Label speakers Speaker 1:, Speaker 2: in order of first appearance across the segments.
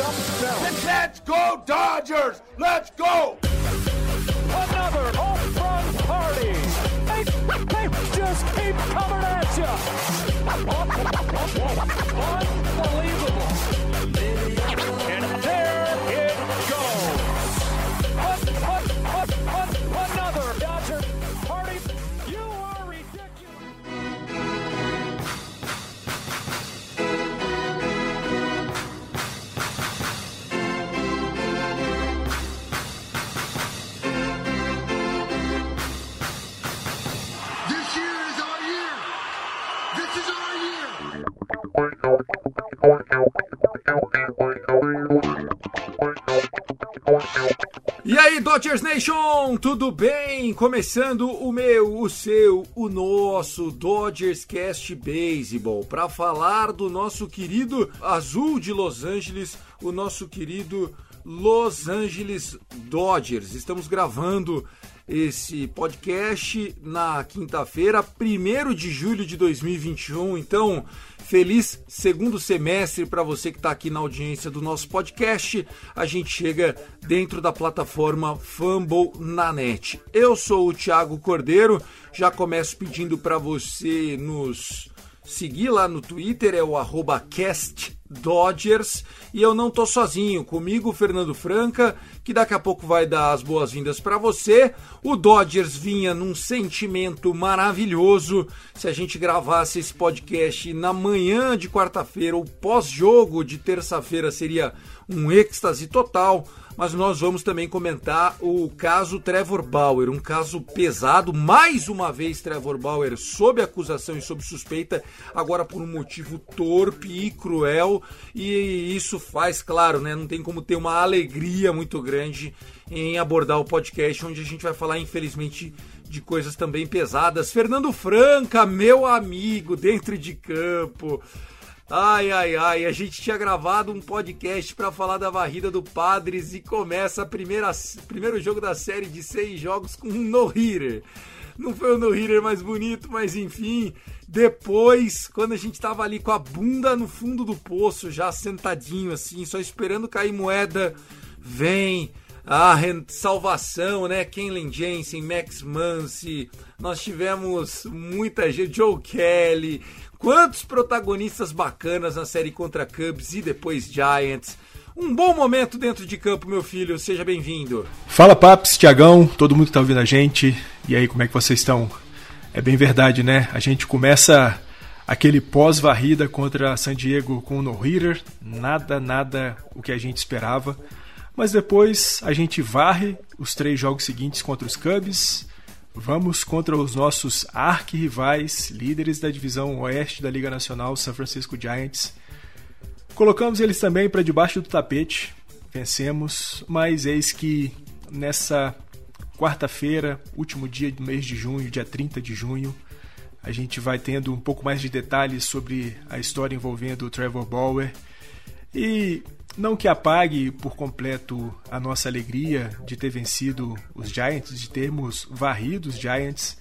Speaker 1: up,
Speaker 2: Let's go, Dodgers! Let's go!
Speaker 1: Another home run party. They, they just keep coming at you. Unbelievable.
Speaker 3: E aí, Dodgers Nation, tudo bem? Começando o meu, o seu, o nosso Dodgers Cast Baseball para falar do nosso querido Azul de Los Angeles, o nosso querido Los Angeles Dodgers. Estamos gravando esse podcast na quinta-feira, 1 de julho de 2021. Então, feliz segundo semestre para você que está aqui na audiência do nosso podcast. A gente chega dentro da plataforma Fumble na net. Eu sou o Thiago Cordeiro, já começo pedindo para você nos seguir lá no Twitter, é o castdodgers, e eu não tô sozinho, comigo Fernando Franca, que daqui a pouco vai dar as boas-vindas para você. O Dodgers vinha num sentimento maravilhoso. Se a gente gravasse esse podcast na manhã de quarta-feira ou pós-jogo de terça-feira seria um êxtase total mas nós vamos também comentar o caso Trevor Bauer, um caso pesado. Mais uma vez, Trevor Bauer sob acusação e sob suspeita, agora por um motivo torpe e cruel. E isso faz, claro, né? Não tem como ter uma alegria muito grande em abordar o podcast, onde a gente vai falar, infelizmente, de coisas também pesadas. Fernando Franca, meu amigo, dentro de campo. Ai, ai, ai, a gente tinha gravado um podcast para falar da varrida do Padres e começa a primeira primeiro jogo da série de seis jogos com um no-hitter. Não foi o no-hitter mais bonito, mas enfim, depois, quando a gente tava ali com a bunda no fundo do poço, já sentadinho assim, só esperando cair moeda, vem a salvação, né? Kenley Jensen, Max Muncy, nós tivemos muita gente, Joe Kelly, Quantos protagonistas bacanas na série contra Cubs e depois Giants. Um bom momento dentro de campo, meu filho. Seja bem-vindo.
Speaker 4: Fala, Paps, Tiagão, todo mundo que tá ouvindo a gente. E aí, como é que vocês estão? É bem verdade, né? A gente começa aquele pós-varrida contra San Diego com o no-hitter. Nada, nada o que a gente esperava. Mas depois a gente varre os três jogos seguintes contra os Cubs. Vamos contra os nossos arquirrivais, líderes da divisão oeste da Liga Nacional, San Francisco Giants. Colocamos eles também para debaixo do tapete, vencemos, mas eis que nessa quarta-feira, último dia do mês de junho, dia 30 de junho, a gente vai tendo um pouco mais de detalhes sobre a história envolvendo o Trevor Bauer. E não que apague por completo a nossa alegria de ter vencido os Giants, de termos varrido os Giants,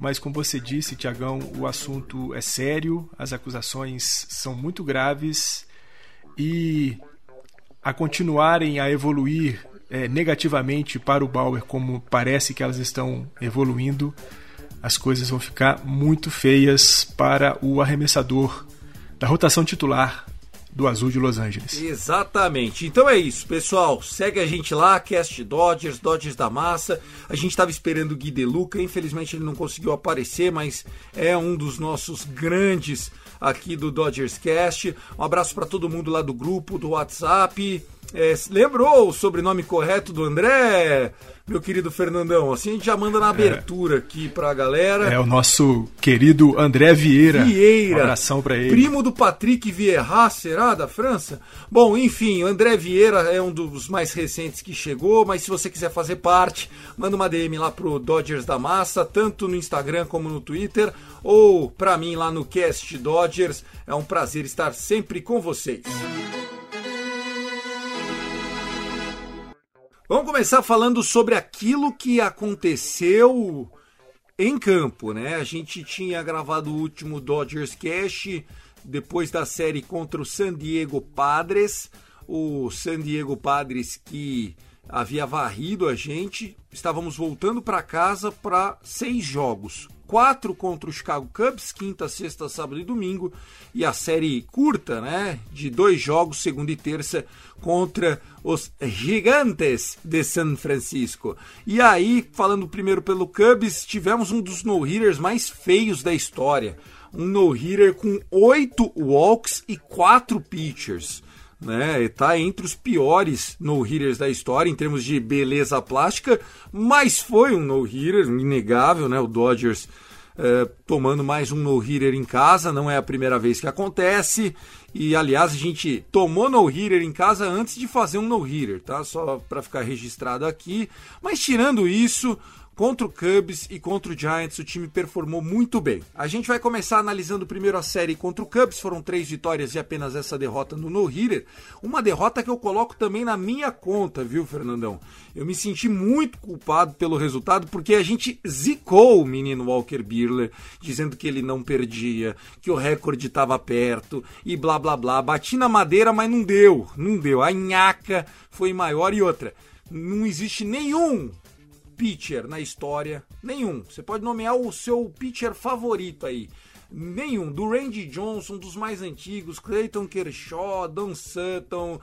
Speaker 4: mas como você disse, Tiagão, o assunto é sério, as acusações são muito graves e a continuarem a evoluir é, negativamente para o Bauer, como parece que elas estão evoluindo, as coisas vão ficar muito feias para o arremessador da rotação titular do Azul de Los Angeles.
Speaker 3: Exatamente. Então é isso, pessoal. Segue a gente lá, Cast Dodgers, Dodgers da Massa. A gente estava esperando o Gui De Luca, infelizmente ele não conseguiu aparecer, mas é um dos nossos grandes aqui do Dodgers Cast. Um abraço para todo mundo lá do grupo, do WhatsApp. É, lembrou o sobrenome correto do André, meu querido Fernandão? Assim a gente já manda na abertura aqui pra galera.
Speaker 4: É o nosso querido André Vieira.
Speaker 3: Vieira.
Speaker 4: Um abração pra ele.
Speaker 3: Primo do Patrick Vieira, será? Da França? Bom, enfim, o André Vieira é um dos mais recentes que chegou, mas se você quiser fazer parte, manda uma DM lá pro Dodgers da Massa, tanto no Instagram como no Twitter, ou pra mim lá no Cast Dodgers. É um prazer estar sempre com vocês. Vamos começar falando sobre aquilo que aconteceu em campo, né? A gente tinha gravado o último Dodgers Cash depois da série contra o San Diego Padres. O San Diego Padres que havia varrido a gente. Estávamos voltando para casa para seis jogos. Quatro contra o Chicago Cubs, quinta, sexta, sábado e domingo. E a série curta, né? De dois jogos, segunda e terça, contra os Gigantes de San Francisco. E aí, falando primeiro pelo Cubs, tivemos um dos no-hitters mais feios da história. Um no-hitter com oito walks e quatro pitchers né? Tá entre os piores no-hitters da história em termos de beleza plástica, mas foi um no-hitter inegável, né? O Dodgers é, tomando mais um no-hitter em casa, não é a primeira vez que acontece. E aliás, a gente tomou no-hitter em casa antes de fazer um no-hitter, tá? Só para ficar registrado aqui. Mas tirando isso, Contra o Cubs e contra o Giants, o time performou muito bem. A gente vai começar analisando primeiro a série contra o Cubs, foram três vitórias e apenas essa derrota no no-hitter. Uma derrota que eu coloco também na minha conta, viu, Fernandão? Eu me senti muito culpado pelo resultado porque a gente zicou o menino Walker Buehler, dizendo que ele não perdia, que o recorde estava perto e blá blá blá. Bati na madeira, mas não deu, não deu. A nhaca foi maior e outra. Não existe nenhum pitcher na história, nenhum. Você pode nomear o seu pitcher favorito aí. Nenhum. Do Randy Johnson, dos mais antigos, Clayton Kershaw, Dan Sutton.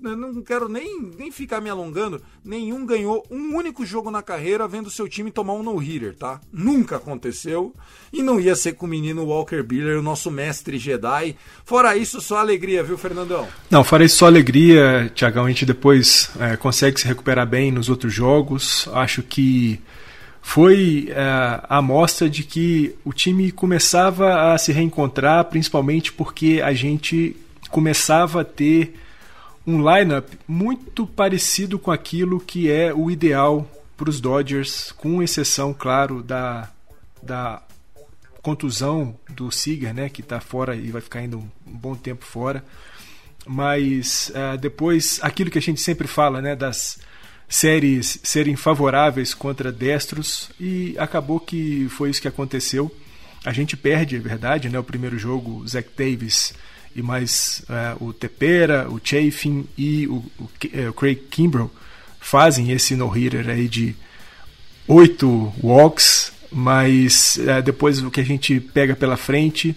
Speaker 3: Não quero nem, nem ficar me alongando. Nenhum ganhou um único jogo na carreira vendo seu time tomar um no-hitter, tá? Nunca aconteceu. E não ia ser com o menino Walker Buehler, o nosso mestre Jedi. Fora isso, só alegria, viu, Fernandão?
Speaker 4: Não, fora isso, só alegria, Tiagão. A gente depois é, consegue se recuperar bem nos outros jogos. Acho que foi é, a amostra de que o time começava a se reencontrar, principalmente porque a gente começava a ter um lineup muito parecido com aquilo que é o ideal para os Dodgers, com exceção, claro, da, da contusão do Seager, né, que está fora e vai ficar ainda um, um bom tempo fora. Mas uh, depois, aquilo que a gente sempre fala, né, das séries serem favoráveis contra destros e acabou que foi isso que aconteceu. A gente perde, é verdade, né? O primeiro jogo, Zach Davis e mais uh, o Tepera, o Chafin e o, o, é, o Craig Kimbrell fazem esse no-hitter aí de oito walks, mas uh, depois o que a gente pega pela frente,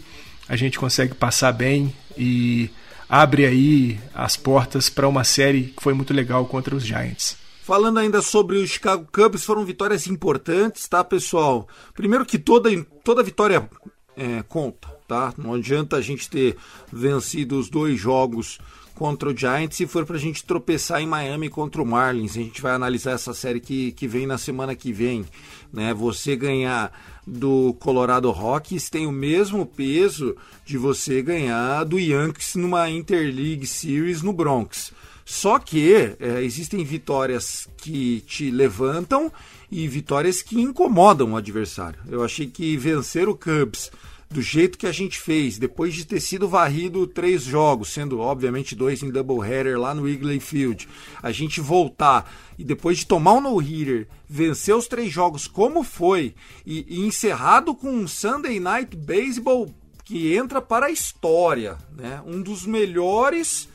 Speaker 4: a gente consegue passar bem e abre aí as portas para uma série que foi muito legal contra os Giants.
Speaker 3: Falando ainda sobre o Chicago Cubs, foram vitórias importantes, tá, pessoal? Primeiro que toda, toda vitória é, conta, tá? Não adianta a gente ter vencido os dois jogos contra o Giants se for para a gente tropeçar em Miami contra o Marlins. A gente vai analisar essa série que, que vem na semana que vem. Né? Você ganhar do Colorado Rockies tem o mesmo peso de você ganhar do Yankees numa Interleague Series no Bronx. Só que é, existem vitórias que te levantam e vitórias que incomodam o adversário. Eu achei que vencer o Cubs do jeito que a gente fez, depois de ter sido varrido três jogos, sendo obviamente dois em doubleheader lá no Wrigley Field, a gente voltar e depois de tomar um no-hitter, vencer os três jogos como foi e, e encerrado com um Sunday Night Baseball que entra para a história, né? Um dos melhores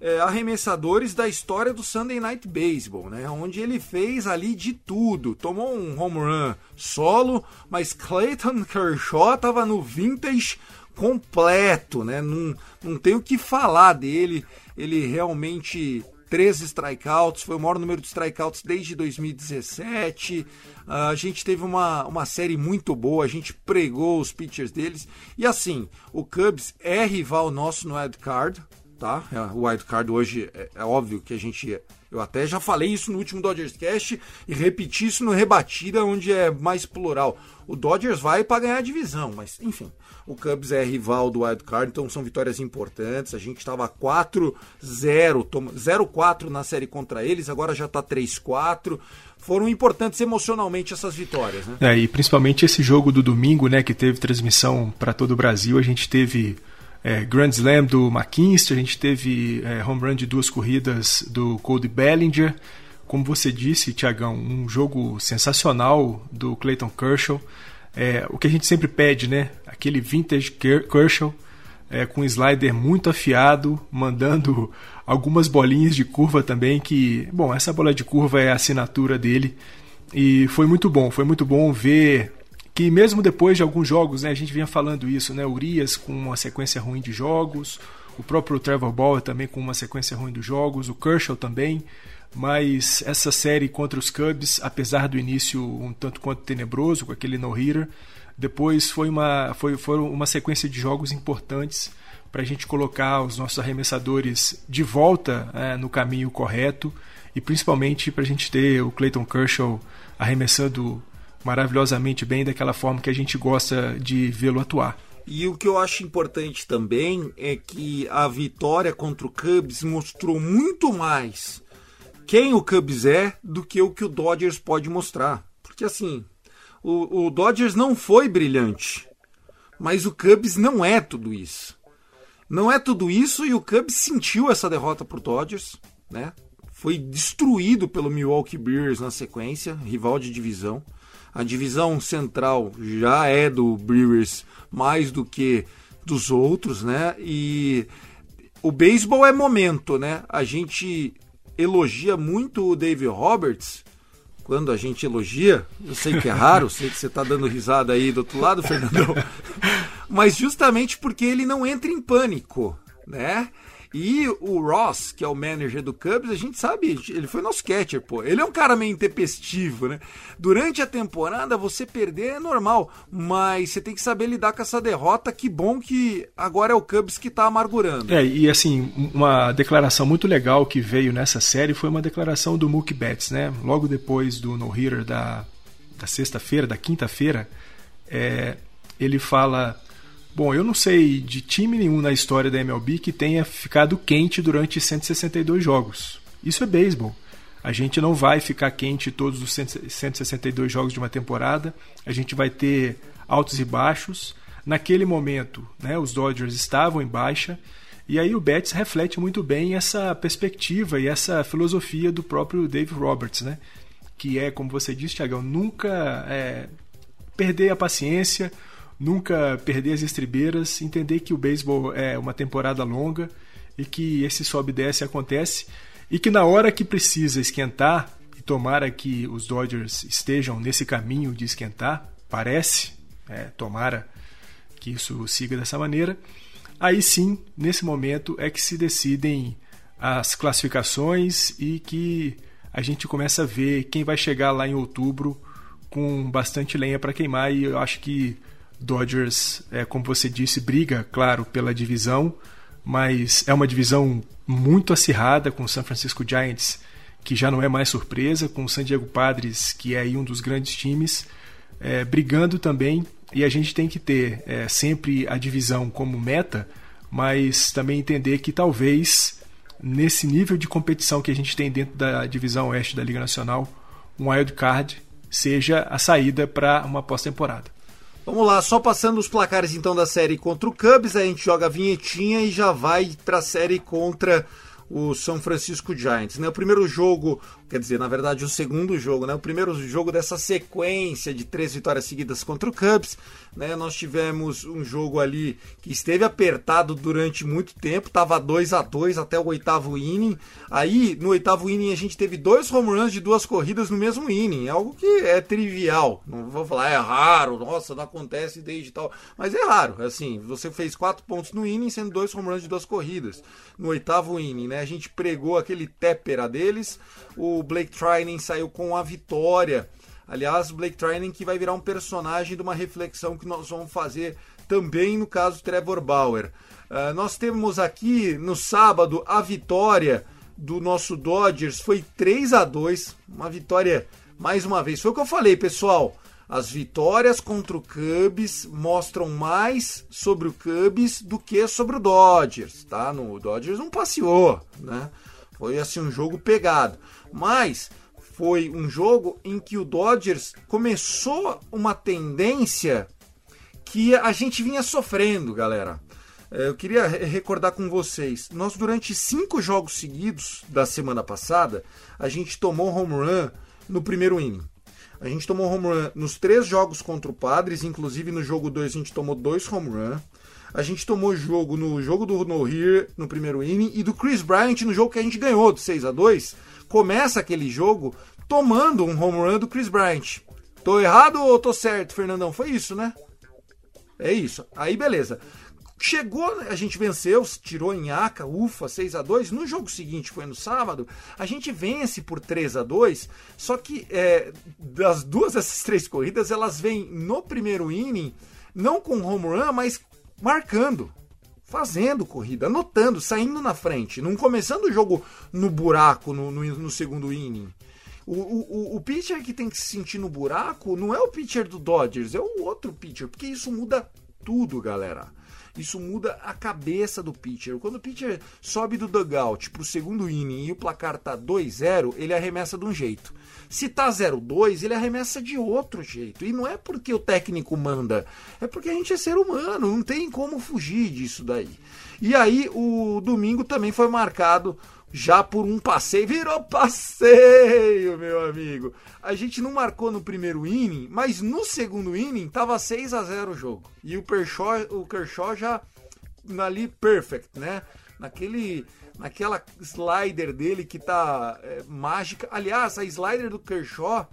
Speaker 3: é, arremessadores da história do Sunday Night Baseball, né? Onde ele fez ali de tudo. Tomou um home run solo, mas Clayton Kershaw estava no vintage completo, né? Não, não o que falar dele. Ele realmente 13 strikeouts, foi o maior número de strikeouts desde 2017. Uh, a gente teve uma, uma série muito boa, a gente pregou os pitchers deles. E assim, o Cubs é rival nosso no Ed Card, tá? É, o wild card hoje é, é, óbvio que a gente eu até já falei isso no último Dodgers Cast e repeti isso no rebatida onde é mais plural. O Dodgers vai para ganhar a divisão, mas enfim, o Cubs é rival do wild card, então são vitórias importantes. A gente estava 4-0, 0-4 na série contra eles, agora já está 3-4 foram importantes emocionalmente essas vitórias. Né?
Speaker 4: É, e principalmente esse jogo do domingo, né, que teve transmissão para todo o Brasil, a gente teve é, Grand Slam do McKinsey, a gente teve é, home run de duas corridas do Cody Bellinger. Como você disse, Tiagão, um jogo sensacional do Clayton Kershaw. É, o que a gente sempre pede, né? Aquele vintage Kershaw é, com um slider muito afiado, mandando algumas bolinhas de curva também, que, bom, essa bola de curva é a assinatura dele. E foi muito bom, foi muito bom ver que mesmo depois de alguns jogos, né, a gente vinha falando isso, né, Urias com uma sequência ruim de jogos, o próprio Trevor Bauer também com uma sequência ruim dos jogos, o Kershaw também, mas essa série contra os Cubs, apesar do início um tanto quanto tenebroso com aquele no-hitter, depois foi uma, foi, foram uma sequência de jogos importantes para a gente colocar os nossos arremessadores de volta é, no caminho correto e principalmente para a gente ter o Clayton Kershaw arremessando maravilhosamente bem daquela forma que a gente gosta de vê-lo atuar.
Speaker 3: E o que eu acho importante também é que a vitória contra o Cubs mostrou muito mais quem o Cubs é do que o que o Dodgers pode mostrar. Porque assim, o, o Dodgers não foi brilhante, mas o Cubs não é tudo isso. Não é tudo isso e o Cubs sentiu essa derrota para o Dodgers, né? Foi destruído pelo Milwaukee Brewers na sequência, rival de divisão. A divisão central já é do Brewers mais do que dos outros, né? E o beisebol é momento, né? A gente elogia muito o Dave Roberts quando a gente elogia. Eu sei que é raro, sei que você está dando risada aí do outro lado, Fernandão. Mas justamente porque ele não entra em pânico, né? E o Ross, que é o manager do Cubs, a gente sabe, ele foi nosso catcher, pô. Ele é um cara meio intempestivo, né? Durante a temporada, você perder é normal, mas você tem que saber lidar com essa derrota. Que bom que agora é o Cubs que tá amargurando.
Speaker 4: É, e assim, uma declaração muito legal que veio nessa série foi uma declaração do Mookie Betts, né? Logo depois do no-hitter da, da sexta-feira, da quinta-feira, é, ele fala Bom, eu não sei de time nenhum na história da MLB que tenha ficado quente durante 162 jogos. Isso é beisebol. A gente não vai ficar quente todos os 162 jogos de uma temporada. A gente vai ter altos e baixos. Naquele momento, né, os Dodgers estavam em baixa. E aí o Betts reflete muito bem essa perspectiva e essa filosofia do próprio Dave Roberts, né? Que é, como você disse, Thiagão, nunca é, perder a paciência, nunca perder as estribeiras, entender que o beisebol é uma temporada longa e que esse sobe e desce acontece e que na hora que precisa esquentar, e tomara que os Dodgers estejam nesse caminho de esquentar, parece, é, tomara que isso siga dessa maneira, aí sim, nesse momento é que se decidem as classificações e que a gente começa a ver quem vai chegar lá em outubro com bastante lenha para queimar e eu acho que Dodgers, é, como você disse, briga, claro, pela divisão, mas é uma divisão muito acirrada com o San Francisco Giants, que já não é mais surpresa, com o San Diego Padres, que é um dos grandes times, é, brigando também. E a gente tem que ter é, sempre a divisão como meta, mas também entender que talvez nesse nível de competição que a gente tem dentro da divisão oeste da Liga Nacional, um wild card seja a saída para uma pós-temporada.
Speaker 3: Vamos lá, só passando os placares então da série contra o Cubs, a gente joga a vinhetinha e já vai para a série contra o São Francisco Giants. Né? O primeiro jogo, quer dizer, na verdade, o segundo jogo, né? o primeiro jogo dessa sequência de três vitórias seguidas contra o Cubs. Né? Nós tivemos um jogo ali que esteve apertado durante muito tempo, estava 2 a 2 até o oitavo inning. Aí, no oitavo inning, a gente teve dois home runs de duas corridas no mesmo inning. É algo que é trivial. Não vou falar, é raro, nossa, não acontece desde tal. Mas é raro. Assim, você fez quatro pontos no inning, sendo dois home runs de duas corridas. No oitavo inning, né? A gente pregou aquele tépera deles. O Blake Trinan saiu com a vitória. Aliás, Blake Trinan que vai virar um personagem de uma reflexão que nós vamos fazer também no caso Trevor Bauer. Uh, nós temos aqui no sábado a vitória do nosso Dodgers foi 3 a 2 uma vitória mais uma vez. Foi o que eu falei, pessoal. As vitórias contra o Cubs mostram mais sobre o Cubs do que sobre o Dodgers, tá? No o Dodgers não passeou, né? Foi assim um jogo pegado, mas foi um jogo em que o Dodgers começou uma tendência que a gente vinha sofrendo, galera. É, eu queria recordar com vocês, nós durante cinco jogos seguidos da semana passada, a gente tomou home run no primeiro inning. A gente tomou home run nos três jogos contra o Padres, inclusive no jogo 2 a gente tomou dois home run. A gente tomou jogo no jogo do No Here no primeiro inning e do Chris Bryant no jogo que a gente ganhou do 6 a 2 Começa aquele jogo tomando um home run do Chris Bryant. Tô errado ou tô certo, Fernandão? Foi isso, né? É isso. Aí beleza. Chegou, a gente venceu, tirou em Aca, ufa, 6 a 2 No jogo seguinte, foi no sábado, a gente vence por 3 a 2 Só que é, das duas dessas três corridas, elas vêm no primeiro inning, não com home run, mas marcando, fazendo corrida, anotando, saindo na frente, não começando o jogo no buraco no, no, no segundo inning. O, o, o pitcher que tem que se sentir no buraco não é o pitcher do Dodgers, é o outro pitcher, porque isso muda tudo, galera. Isso muda a cabeça do pitcher. Quando o pitcher sobe do dugout pro segundo inning e o placar tá 2-0, ele arremessa de um jeito. Se tá 0-2, ele arremessa de outro jeito. E não é porque o técnico manda, é porque a gente é ser humano, não tem como fugir disso daí. E aí o domingo também foi marcado já por um passeio. Virou passeio, meu amigo. A gente não marcou no primeiro inning, mas no segundo inning tava 6 a 0 o jogo. E o Kershaw, o Kershaw já ali perfect, né? Naquele naquela slider dele que tá é, mágica. Aliás, a slider do Kershaw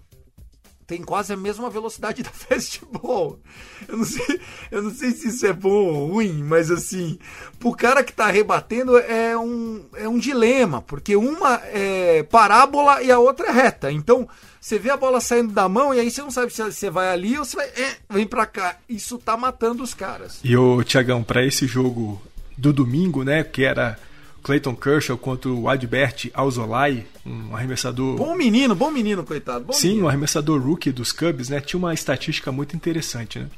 Speaker 3: tem quase a mesma velocidade da fastball. Eu não sei, eu não sei se isso é bom ou ruim, mas assim, pro cara que tá rebatendo é um, é um dilema, porque uma é parábola e a outra é reta. Então, você vê a bola saindo da mão e aí você não sabe se você vai ali ou se vai, é, vem para cá. Isso tá matando os caras.
Speaker 4: E o Tiagão, para esse jogo do domingo, né, que era Clayton Kershaw contra o Adbert Alzolay, um arremessador.
Speaker 3: Bom menino, bom menino, coitado. Bom
Speaker 4: Sim,
Speaker 3: menino.
Speaker 4: um arremessador rookie dos Cubs, né? Tinha uma estatística muito interessante, né?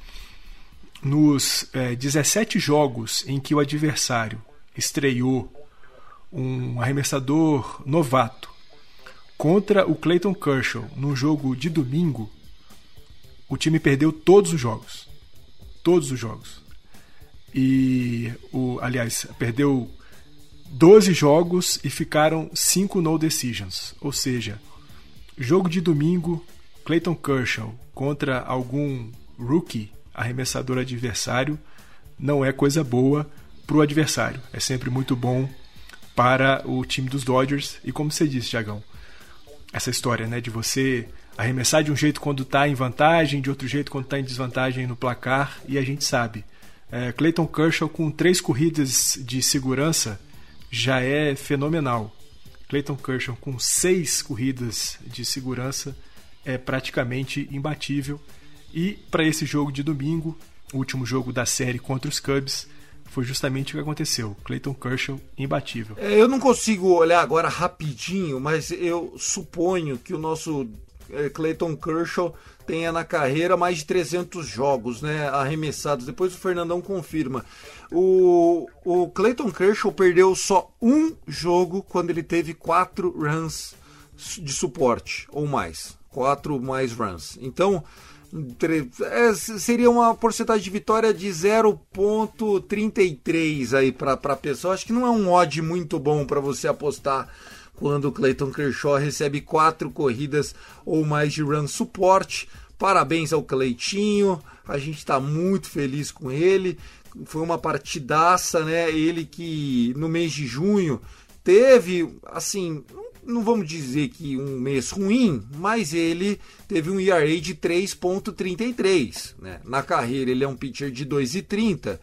Speaker 4: Nos é, 17 jogos em que o adversário estreou um arremessador novato contra o Clayton Kershaw num jogo de domingo, o time perdeu todos os jogos. Todos os jogos. E o, aliás, perdeu 12 jogos e ficaram 5 no decisions. Ou seja, jogo de domingo, Clayton Kershaw contra algum rookie arremessador adversário não é coisa boa para o adversário. É sempre muito bom para o time dos Dodgers. E como você disse, Tiagão, essa história né, de você arremessar de um jeito quando está em vantagem, de outro jeito quando está em desvantagem no placar, e a gente sabe. É, Clayton Kershaw com três corridas de segurança já é fenomenal. Clayton Kershaw com seis corridas de segurança é praticamente imbatível. E para esse jogo de domingo, o último jogo da série contra os Cubs, foi justamente o que aconteceu. Clayton Kershaw imbatível.
Speaker 3: É, eu não consigo olhar agora rapidinho, mas eu suponho que o nosso é, Clayton Kershaw tenha na carreira mais de 300 jogos né, arremessados. Depois o Fernandão confirma. O, o Clayton Kershaw perdeu só um jogo quando ele teve quatro runs de suporte ou mais. Quatro mais runs. Então, é, seria uma porcentagem de vitória de 0.33 aí para a pessoa. Acho que não é um odd muito bom para você apostar quando o Clayton Kershaw recebe quatro corridas ou mais de run suporte. Parabéns ao Cleitinho, a gente está muito feliz com ele. Foi uma partidaça, né? Ele que no mês de junho teve, assim, não vamos dizer que um mês ruim, mas ele teve um ERA de 3.33, né? Na carreira ele é um pitcher de 2.30.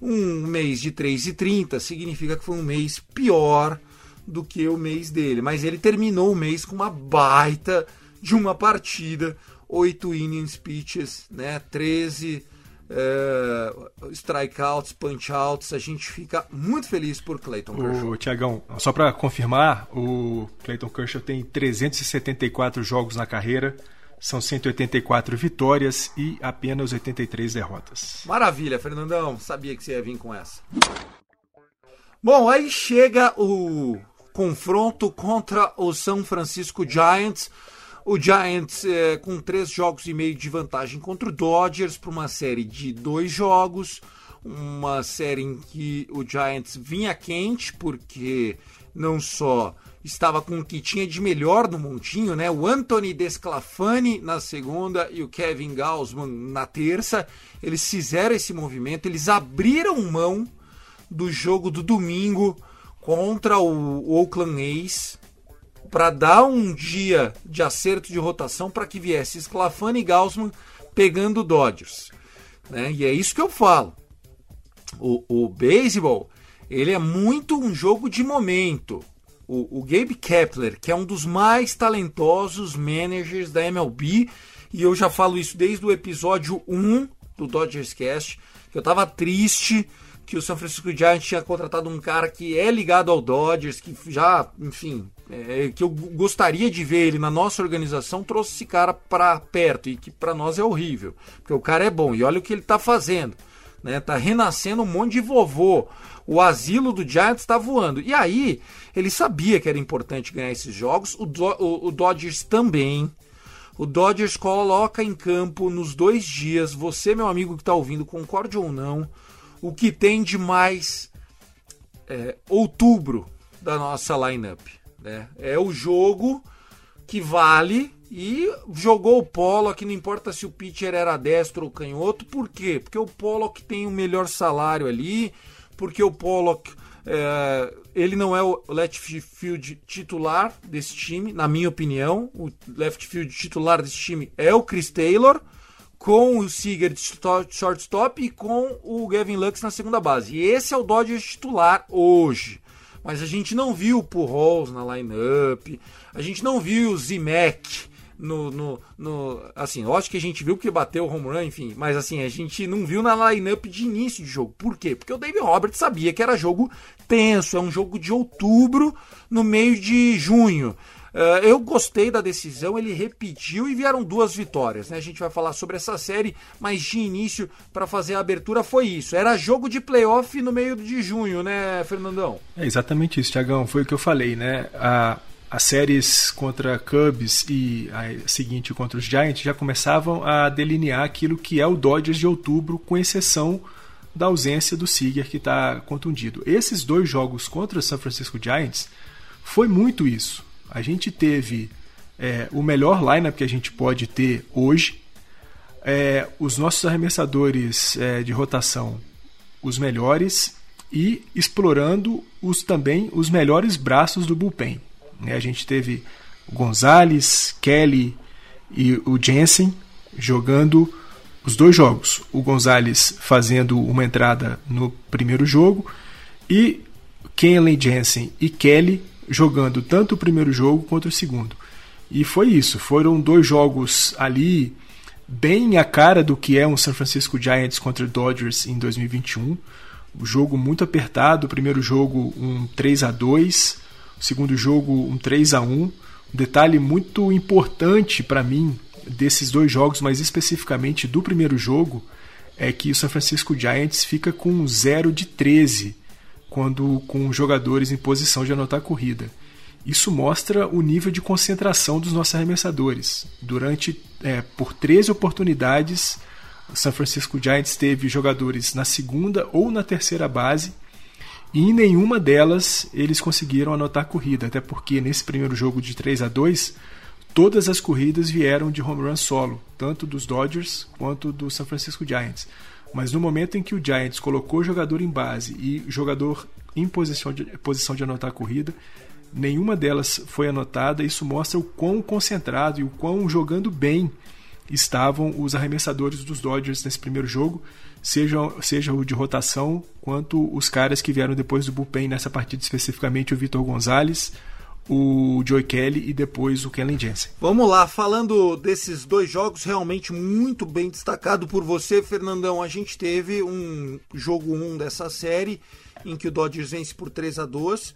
Speaker 3: Um mês de 3,30 significa que foi um mês pior do que o mês dele. Mas ele terminou o mês com uma baita de uma partida, 8 innings pitches, né? 13 é, strikeouts, punch-outs. A gente fica muito feliz por Clayton Kershaw.
Speaker 4: O Tiagão, só para confirmar, o Clayton Kershaw tem 374 jogos na carreira, são 184 vitórias e apenas 83 derrotas.
Speaker 3: Maravilha, Fernandão. Sabia que você ia vir com essa. Bom, aí chega o confronto contra o São Francisco Giants. O Giants é, com três jogos e meio de vantagem contra o Dodgers para uma série de dois jogos. Uma série em que o Giants vinha quente, porque não só estava com o que tinha de melhor no montinho, né? O Anthony Desclafani na segunda e o Kevin Gaussman na terça. Eles fizeram esse movimento, eles abriram mão do jogo do domingo contra o Oakland A's para dar um dia de acerto de rotação para que viesse Sclafani e Gaussman pegando Dodgers. Né? E é isso que eu falo. O, o beisebol ele é muito um jogo de momento. O, o Gabe Kepler, que é um dos mais talentosos managers da MLB, e eu já falo isso desde o episódio 1 do Dodgers Cast, que eu estava triste que o San Francisco Giants tinha contratado um cara que é ligado ao Dodgers, que já, enfim, é, que eu gostaria de ver ele na nossa organização, trouxe esse cara para perto e que para nós é horrível, porque o cara é bom e olha o que ele está fazendo, né? Tá renascendo um monte de vovô. O asilo do Giants está voando. E aí, ele sabia que era importante ganhar esses jogos, o, Do o, o Dodgers também. O Dodgers coloca em campo nos dois dias, você, meu amigo que está ouvindo, concorde ou não, o que tem de mais é, outubro da nossa lineup. Né? É o jogo que vale e jogou o Pollock, não importa se o pitcher era destro ou canhoto, por quê? Porque o Pollock tem o melhor salário ali, porque o Pollock é, ele não é o left field titular desse time, na minha opinião. O left field titular desse time é o Chris Taylor com o Seager de shortstop e com o Gavin Lux na segunda base. E esse é o Dodgers titular hoje. Mas a gente não viu o Pujols na lineup, a gente não viu o Zimek no, no, no, assim, lógico que a gente viu que bateu o home run, enfim, mas assim, a gente não viu na lineup de início de jogo. Por quê? Porque o David Roberts sabia que era jogo tenso, é um jogo de outubro no meio de junho. Uh, eu gostei da decisão, ele repetiu e vieram duas vitórias. Né? A gente vai falar sobre essa série, mas de início, para fazer a abertura, foi isso. Era jogo de playoff no meio de junho, né, Fernandão?
Speaker 4: É exatamente isso, Tiagão. Foi o que eu falei, né? A, as séries contra Cubs e a seguinte contra os Giants já começavam a delinear aquilo que é o Dodgers de outubro, com exceção da ausência do Seager que está contundido. Esses dois jogos contra o San Francisco Giants foi muito isso. A gente teve é, o melhor lineup que a gente pode ter hoje. É, os nossos arremessadores é, de rotação, os melhores, e explorando os também os melhores braços do bullpen. Né? A gente teve o Gonzalez, Kelly e o Jensen jogando os dois jogos. O Gonzalez fazendo uma entrada no primeiro jogo e Kenley Jensen e Kelly jogando tanto o primeiro jogo quanto o segundo. E foi isso, foram dois jogos ali bem a cara do que é um San Francisco Giants contra Dodgers em 2021. O jogo muito apertado, o primeiro jogo um 3 a 2, o segundo jogo um 3 a 1. Um detalhe muito importante para mim desses dois jogos, mas especificamente do primeiro jogo, é que o San Francisco Giants fica com 0 de 13 quando com jogadores em posição de anotar a corrida. Isso mostra o nível de concentração dos nossos arremessadores. Durante é, por 13 oportunidades, o San Francisco Giants teve jogadores na segunda ou na terceira base e em nenhuma delas eles conseguiram anotar a corrida, até porque nesse primeiro jogo de 3 a 2 todas as corridas vieram de home run solo, tanto dos Dodgers quanto do San Francisco Giants. Mas no momento em que o Giants colocou o jogador em base e jogador em posição de, posição de anotar a corrida, nenhuma delas foi anotada. Isso mostra o quão concentrado e o quão jogando bem estavam os arremessadores dos Dodgers nesse primeiro jogo, seja, seja o de rotação, quanto os caras que vieram depois do bullpen nessa partida, especificamente o Vitor Gonzalez, o Joey Kelly e depois o Kellen Jensen.
Speaker 3: Vamos lá, falando desses dois jogos, realmente muito bem destacado por você, Fernandão. A gente teve um jogo 1 um dessa série em que o Dodgers vence por 3 a 2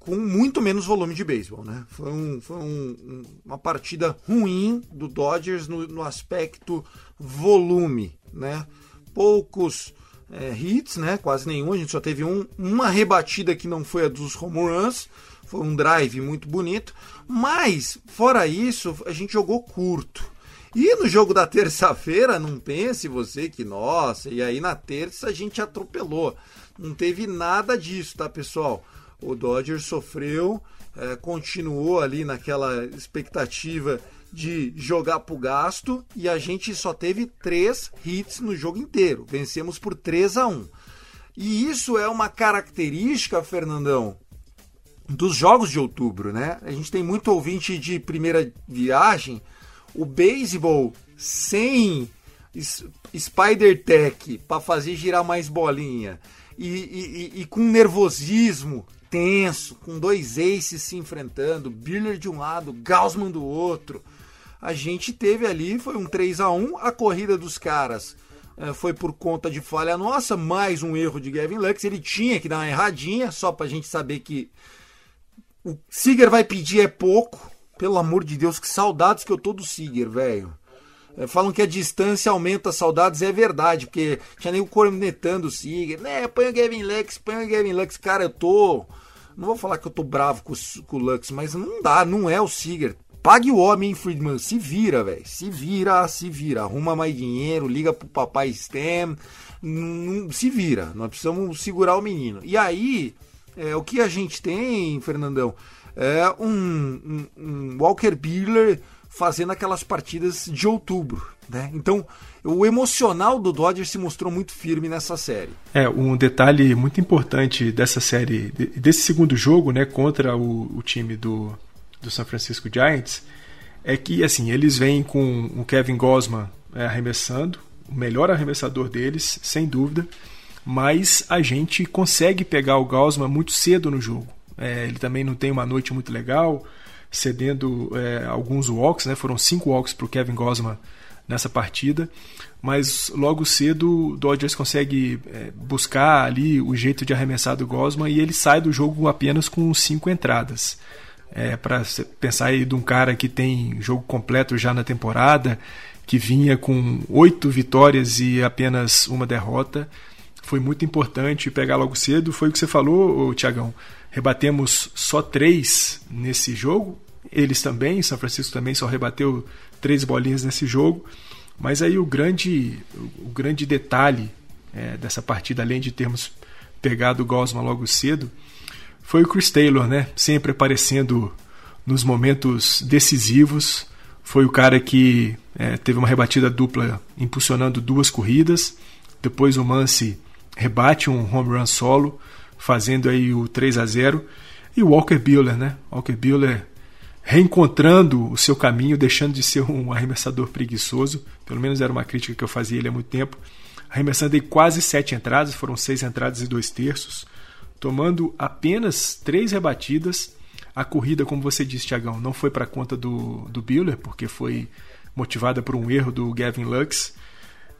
Speaker 3: com muito menos volume de beisebol, né? Foi, um, foi um, uma partida ruim do Dodgers no, no aspecto volume, né? Poucos é, hits, né? Quase nenhum. A gente só teve um, uma rebatida que não foi a dos home runs. Foi um drive muito bonito. Mas, fora isso, a gente jogou curto. E no jogo da terça-feira, não pense você que, nossa, e aí na terça a gente atropelou. Não teve nada disso, tá, pessoal? O Dodgers sofreu, é, continuou ali naquela expectativa de jogar pro gasto e a gente só teve três hits no jogo inteiro. Vencemos por 3 a 1. E isso é uma característica, Fernandão, dos jogos de outubro, né? A gente tem muito ouvinte de primeira viagem. O beisebol sem Spider Tech para fazer girar mais bolinha e, e, e, com nervosismo tenso, com dois aces se enfrentando, Biller de um lado, Gaussman do outro. A gente teve ali, foi um 3 a 1 a corrida dos caras eh, foi por conta de falha nossa, mais um erro de Gavin Lux. Ele tinha que dar uma erradinha, só pra gente saber que o Seager vai pedir é pouco. Pelo amor de Deus, que saudades que eu tô do Seager, velho. É, falam que a distância aumenta saudades, é verdade, porque tinha nem o cornetando o Seager. Né, põe o Gavin Lux, põe o Gavin Lux. Cara, eu tô. Não vou falar que eu tô bravo com, com o Lux, mas não dá, não é o Seager. Pague o homem, Friedman. Se vira, velho. Se vira, se vira. Arruma mais dinheiro, liga pro papai Stem. se vira. Nós precisamos segurar o menino. E aí, é, o que a gente tem, Fernandão, é um, um, um Walker Buehler fazendo aquelas partidas de outubro, né? Então, o emocional do Dodgers se mostrou muito firme nessa série.
Speaker 4: É, um detalhe muito importante dessa série, desse segundo jogo, né, contra o, o time do, do San Francisco Giants, é que, assim, eles vêm com o Kevin Gosman é, arremessando, o melhor arremessador deles, sem dúvida, mas a gente consegue pegar o Gaussman muito cedo no jogo. É, ele também não tem uma noite muito legal, cedendo é, alguns walks, né? foram cinco walks para o Kevin Gosman nessa partida, mas logo cedo o Dodgers consegue é, buscar ali o jeito de arremessar do Gosman e ele sai do jogo apenas com cinco entradas. É, para pensar aí de um cara que tem jogo completo já na temporada, que vinha com oito vitórias e apenas uma derrota, foi muito importante pegar logo cedo. Foi o que você falou, Tiagão. Rebatemos só três nesse jogo. Eles também, São Francisco também só rebateu três bolinhas nesse jogo. Mas aí o grande, o grande detalhe é, dessa partida, além de termos pegado o Gosma logo cedo, foi o Chris Taylor, né? Sempre aparecendo nos momentos decisivos. Foi o cara que é, teve uma rebatida dupla impulsionando duas corridas. Depois o Mance rebate um home run solo, fazendo aí o 3 a 0 E o Walker Buehler, né? Walker Buehler reencontrando o seu caminho, deixando de ser um arremessador preguiçoso. Pelo menos era uma crítica que eu fazia ele há muito tempo. Arremessando aí quase sete entradas, foram seis entradas e dois terços, tomando apenas três rebatidas. A corrida, como você disse, Tiagão, não foi para conta do, do Buehler, porque foi motivada por um erro do Gavin Lux.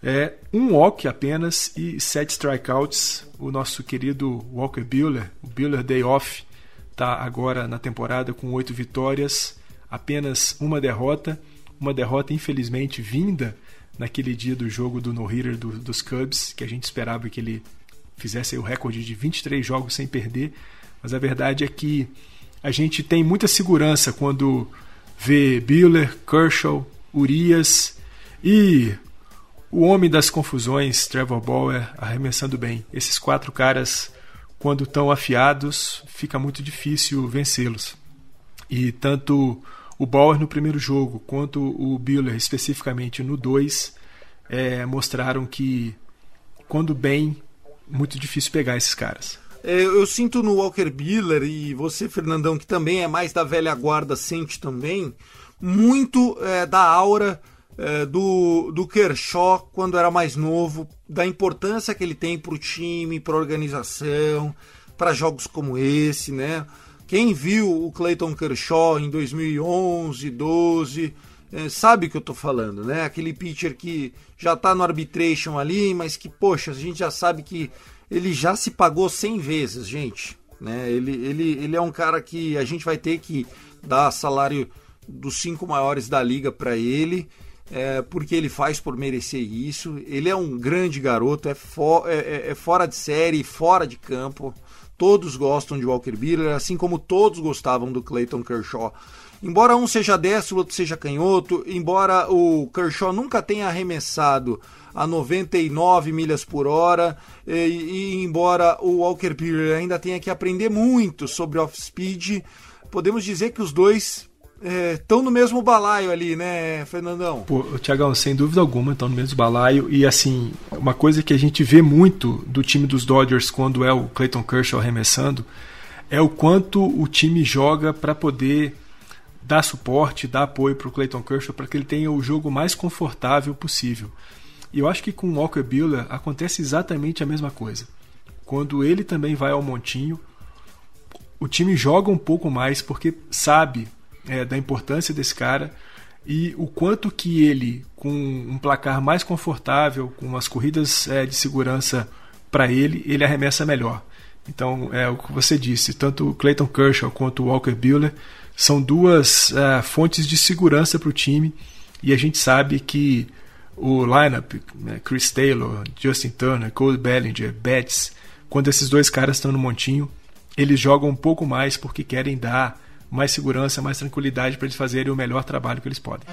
Speaker 4: É, um walk apenas e sete strikeouts. O nosso querido Walker Buehler, o Buehler Day Off, está agora na temporada com oito vitórias, apenas uma derrota. Uma derrota, infelizmente, vinda naquele dia do jogo do no-hitter do, dos Cubs, que a gente esperava que ele fizesse o recorde de 23 jogos sem perder. Mas a verdade é que a gente tem muita segurança quando vê Buehler, Kershaw, Urias e o homem das confusões, Trevor Bauer, arremessando bem. Esses quatro caras, quando estão afiados, fica muito difícil vencê-los. E tanto o Bauer no primeiro jogo, quanto o Buehler especificamente no 2, é, mostraram que, quando bem, muito difícil pegar esses caras.
Speaker 3: É, eu sinto no Walker Buehler, e você, Fernandão, que também é mais da velha guarda, sente também, muito é, da aura é, do, do Kershaw quando era mais novo, da importância que ele tem para o time, para a organização, para jogos como esse, né? Quem viu o Clayton Kershaw em 2011, 12, é, sabe o que eu tô falando, né? Aquele pitcher que já tá no arbitration ali, mas que, poxa, a gente já sabe que ele já se pagou 100 vezes, gente. Né? Ele, ele, ele é um cara que a gente vai ter que dar salário dos cinco maiores da liga para ele, é, porque ele faz por merecer isso. Ele é um grande garoto, é, é, é, é fora de série, fora de campo. Todos gostam de Walker Buehler, assim como todos gostavam do Clayton Kershaw. Embora um seja destro, o outro seja canhoto, embora o Kershaw nunca tenha arremessado a 99 milhas por hora, e, e embora o Walker Buehler ainda tenha que aprender muito sobre off-speed, podemos dizer que os dois estão é, no mesmo balaio ali, né, Fernandão?
Speaker 4: Pô, Tiagão, sem dúvida alguma, estão no mesmo balaio. E assim, uma coisa que a gente vê muito do time dos Dodgers quando é o Clayton Kershaw arremessando é o quanto o time joga para poder dar suporte, dar apoio para o Clayton Kershaw para que ele tenha o jogo mais confortável possível. E eu acho que com o Walker Buehler acontece exatamente a mesma coisa. Quando ele também vai ao montinho, o time joga um pouco mais porque sabe é, da importância desse cara e o quanto que ele, com um placar mais confortável, com as corridas é, de segurança para ele, ele arremessa melhor. Então, é o que você disse, tanto Clayton Kershaw quanto Walker Buehler são duas é, fontes de segurança para o time e a gente sabe que o lineup, né, Chris Taylor, Justin Turner, Cole Bellinger, Betts, quando esses dois caras estão no montinho, eles jogam um pouco mais porque querem dar mais segurança, mais tranquilidade para eles fazerem o melhor trabalho que eles podem.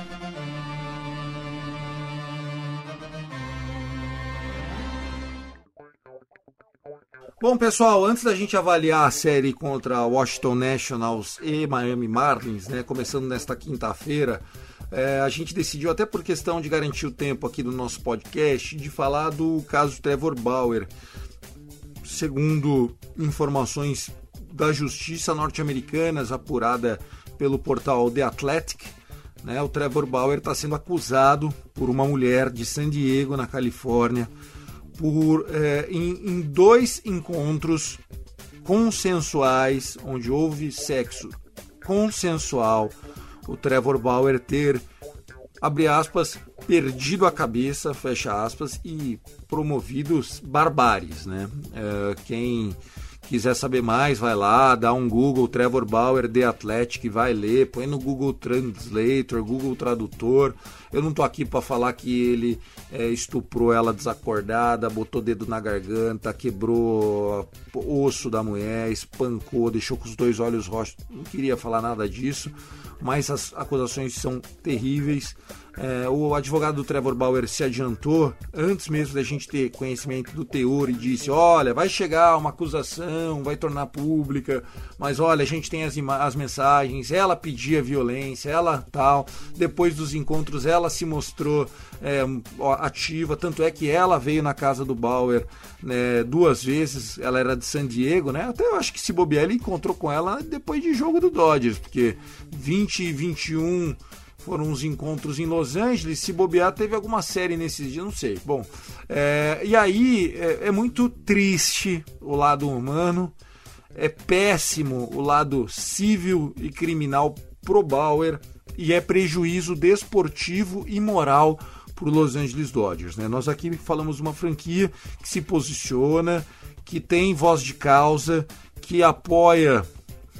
Speaker 3: Bom, pessoal, antes da gente avaliar a série contra Washington Nationals e Miami Marlins, né, começando nesta quinta-feira, é, a gente decidiu, até por questão de garantir o tempo aqui do nosso podcast, de falar do caso Trevor Bauer. Segundo informações da Justiça norte-americanas, apurada pelo portal The Athletic, né, o Trevor Bauer está sendo acusado por uma mulher de San Diego, na Califórnia, por é, em, em dois encontros consensuais, onde houve sexo consensual, o Trevor Bauer ter, abre aspas, perdido a cabeça, fecha aspas, e promovido barbáries, né? É, quem quiser saber mais, vai lá, dá um Google Trevor Bauer The Athletic, vai ler, põe no Google Translator, Google Tradutor. Eu não tô aqui para falar que ele é, estuprou ela desacordada, botou dedo na garganta, quebrou o osso da mulher, espancou, deixou com os dois olhos roxos. Não queria falar nada disso, mas as acusações são terríveis. É, o advogado do Trevor Bauer se adiantou antes mesmo da gente ter conhecimento do teor e disse: olha, vai chegar uma acusação, vai tornar pública, mas olha, a gente tem as, as mensagens. Ela pedia violência, ela tal. Depois dos encontros, ela se mostrou é, ativa, tanto é que ela veio na casa do Bauer né, duas vezes. Ela era de San Diego, né? Até eu acho que se bobear, ele encontrou com ela depois de jogo do Dodgers, porque 20 e 21 foram uns encontros em Los Angeles. Se bobear, teve alguma série nesses dias, não sei. Bom, é, e aí é, é, muito triste o lado humano, é péssimo o lado civil e criminal pro Bauer e é prejuízo desportivo e moral para Los Angeles Dodgers. Né? Nós aqui falamos uma franquia que se posiciona, que tem voz de causa, que apoia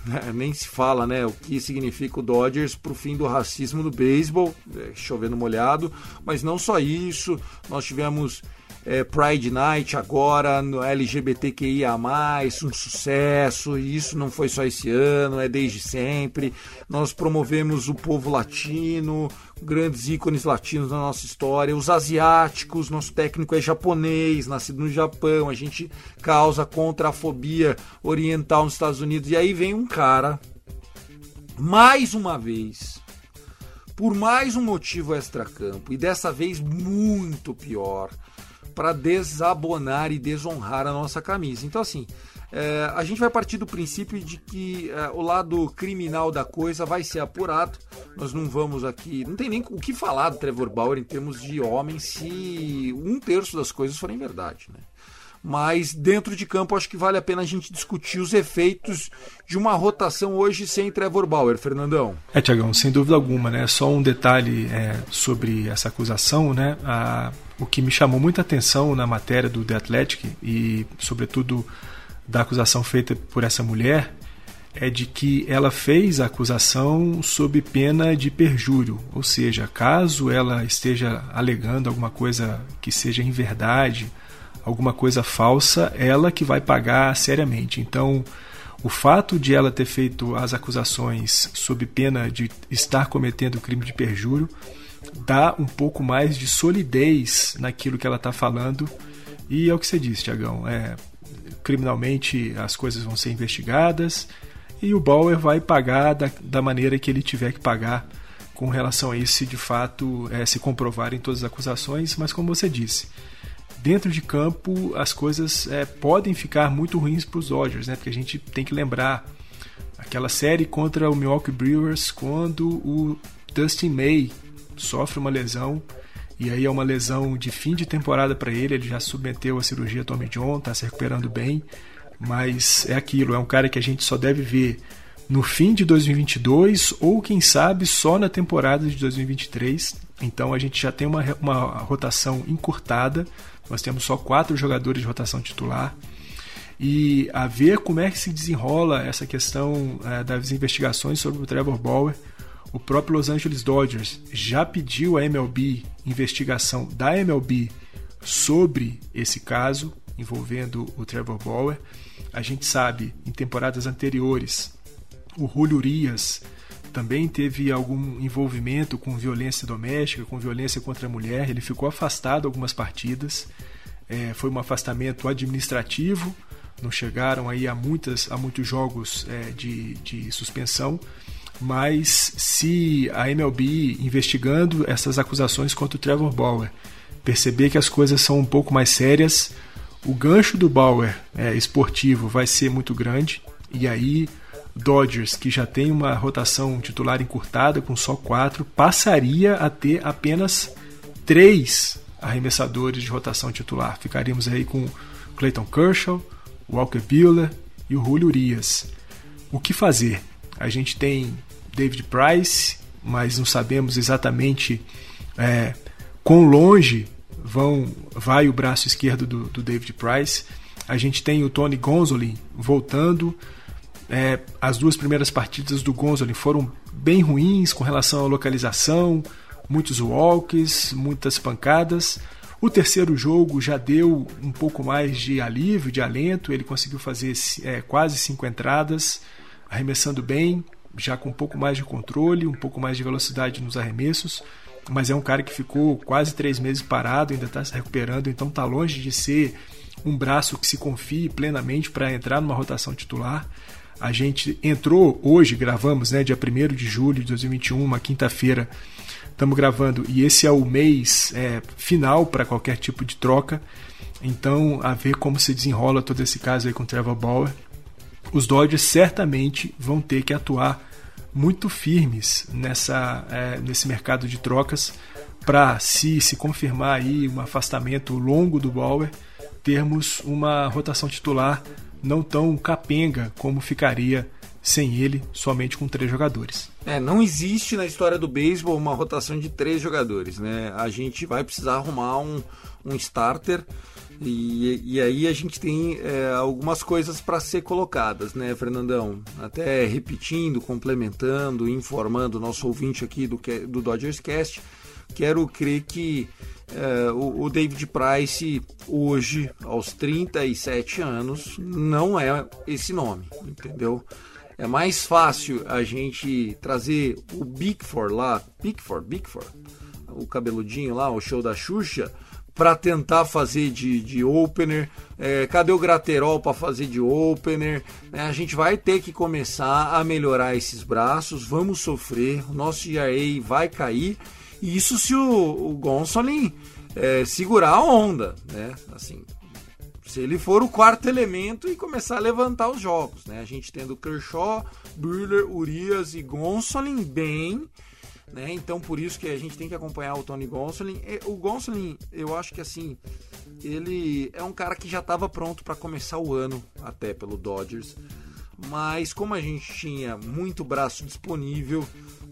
Speaker 3: nem se fala né, o que significa o Dodgers para o fim do racismo no beisebol, é, chovendo molhado, mas não só isso, nós tivemos é, Pride Night agora no LGBTQIA, um sucesso, e isso não foi só esse ano, é desde sempre. Nós promovemos o povo latino, grandes ícones latinos na nossa história, os asiáticos, nosso técnico é japonês, nascido no Japão, a gente causa contra a fobia oriental nos Estados Unidos, e aí vem um cara, mais uma vez, por mais um motivo extracampo, e dessa vez muito pior para desabonar e desonrar a nossa camisa. Então, assim, é, a gente vai partir do princípio de que é, o lado criminal da coisa vai ser apurado. Nós não vamos aqui. Não tem nem o que falar do Trevor Bauer em termos de homem se um terço das coisas forem verdade, né? mas dentro de campo acho que vale a pena a gente discutir os efeitos de uma rotação hoje sem Trevor Bauer, Fernandão.
Speaker 4: É, Tiagão, sem dúvida alguma, né? Só um detalhe é, sobre essa acusação, né? A, o que me chamou muita atenção na matéria do The Athletic e, sobretudo, da acusação feita por essa mulher é de que ela fez a acusação sob pena de perjúrio, ou seja, caso ela esteja alegando alguma coisa que seja em verdade, alguma coisa falsa, ela que vai pagar seriamente. Então, o fato de ela ter feito as acusações sob pena de estar cometendo crime de perjúrio dá um pouco mais de solidez naquilo que ela está falando. E é o que você disse, Tiagão. É, criminalmente as coisas vão ser investigadas e o Bauer vai pagar da, da maneira que ele tiver que pagar com relação a isso, se de fato é, se comprovarem todas as acusações. Mas, como você disse, dentro de campo as coisas é, podem ficar muito ruins para os Dodgers, né? porque a gente tem que lembrar aquela série contra o Milwaukee Brewers quando o Dustin May sofre uma lesão e aí é uma lesão de fim de temporada para ele, ele já submeteu a cirurgia Tommy John, está se recuperando bem, mas é aquilo, é um cara que a gente só deve ver no fim de 2022 ou quem sabe só na temporada de 2023. Então a gente já tem uma, uma rotação encurtada, nós temos só quatro jogadores de rotação titular. E a ver como é que se desenrola essa questão é, das investigações sobre o Trevor Bauer o próprio Los Angeles Dodgers já pediu à MLB investigação da MLB sobre esse caso envolvendo o Trevor Bauer. A gente sabe, em temporadas anteriores, o Julio Urias também teve algum envolvimento com violência doméstica, com violência contra a mulher. Ele ficou afastado algumas partidas. É, foi um afastamento administrativo. Não chegaram aí a, muitas, a muitos jogos é, de, de suspensão mas se a MLB investigando essas acusações contra o Trevor Bauer perceber que as coisas são um pouco mais sérias, o gancho do Bauer é, esportivo vai ser muito grande e aí Dodgers, que já tem uma rotação titular encurtada com só quatro, passaria a ter apenas três arremessadores de rotação titular. Ficaríamos aí com Clayton Kershaw, Walker Buehler e o Julio Urias. O que fazer? A gente tem David Price, mas não sabemos exatamente é, quão longe vão vai o braço esquerdo do, do David Price. A gente tem o Tony Gonzolin voltando. É, as duas primeiras partidas do Gonzolin foram bem ruins com relação à localização, muitos walks, muitas pancadas. O terceiro jogo já deu um pouco mais de alívio, de alento. Ele conseguiu fazer é, quase cinco entradas, arremessando bem, já com um pouco mais de controle, um pouco mais de velocidade nos arremessos, mas é um cara que ficou quase três meses parado, ainda está se recuperando, então está longe de ser um braço que se confie plenamente para entrar numa rotação titular. A gente entrou hoje, gravamos, né, dia 1 de julho de 2021, uma quinta-feira, estamos gravando, e esse é o mês é, final para qualquer tipo de troca. Então, a ver como se desenrola todo esse caso aí com o Trevor Bauer os Dodgers certamente vão ter que atuar muito firmes nessa, é, nesse mercado de trocas para, se se confirmar aí um afastamento longo do Bauer, termos uma rotação titular não tão capenga como ficaria sem ele, somente com três jogadores.
Speaker 3: É, não existe na história do beisebol uma rotação de três jogadores, né? A gente vai precisar arrumar um, um starter e, e aí a gente tem é, algumas coisas para ser colocadas, né, Fernandão? Até repetindo, complementando, informando o nosso ouvinte aqui do, do Dodgers Cast, quero crer que é, o, o, David Price, hoje, aos 37 anos, não é esse nome, entendeu? É mais fácil a gente trazer o Bigford lá, Bigford, Bigford, o cabeludinho lá, o show da Xuxa, para tentar fazer de, de opener. É, cadê o Graterol para fazer de opener? É, a gente vai ter que começar a melhorar esses braços, vamos sofrer, o nosso ERA vai cair. E isso se o, o Gonsolin é, segurar a onda, né? Assim, se ele for o quarto elemento e começar a levantar os jogos, né? A gente tendo Kershaw, Buehler, Urias e Gonsolin bem Né? Então por isso que a gente tem que acompanhar o Tony Gonsolin. O Gonsolin, eu acho que assim, ele é um cara que já estava pronto para começar o ano até pelo Dodgers. Mas como a gente tinha muito braço disponível,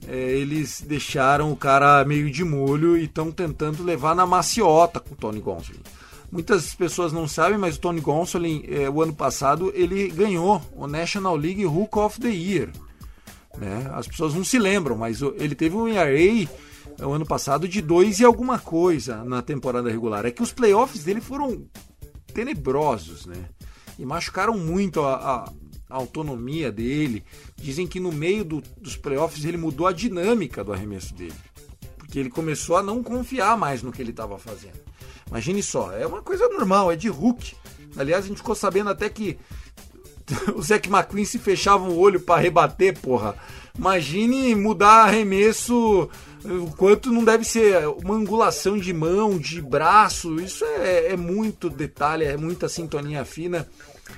Speaker 3: é, eles deixaram o cara meio de molho e estão tentando levar na maciota com o Tony Gonsolin. Muitas pessoas não sabem, mas o Tony Gonsolin, é, o ano passado, ele ganhou o National League Hook of the Year. Né? As pessoas não se lembram, mas ele teve um ERA o ano passado de 2 e alguma coisa na temporada regular. É que os playoffs dele foram tenebrosos, né? E machucaram muito a, a, a autonomia dele. Dizem que no meio do, dos playoffs ele mudou a dinâmica do arremesso dele. Porque ele começou a não confiar mais no que ele estava fazendo. Imagine só, é uma coisa normal, é de Hulk. Aliás, a gente ficou sabendo até que o Zac McQueen se fechava o olho para rebater, porra. Imagine mudar arremesso, o quanto não deve ser uma angulação de mão, de braço. Isso é, é muito detalhe, é muita sintonia fina.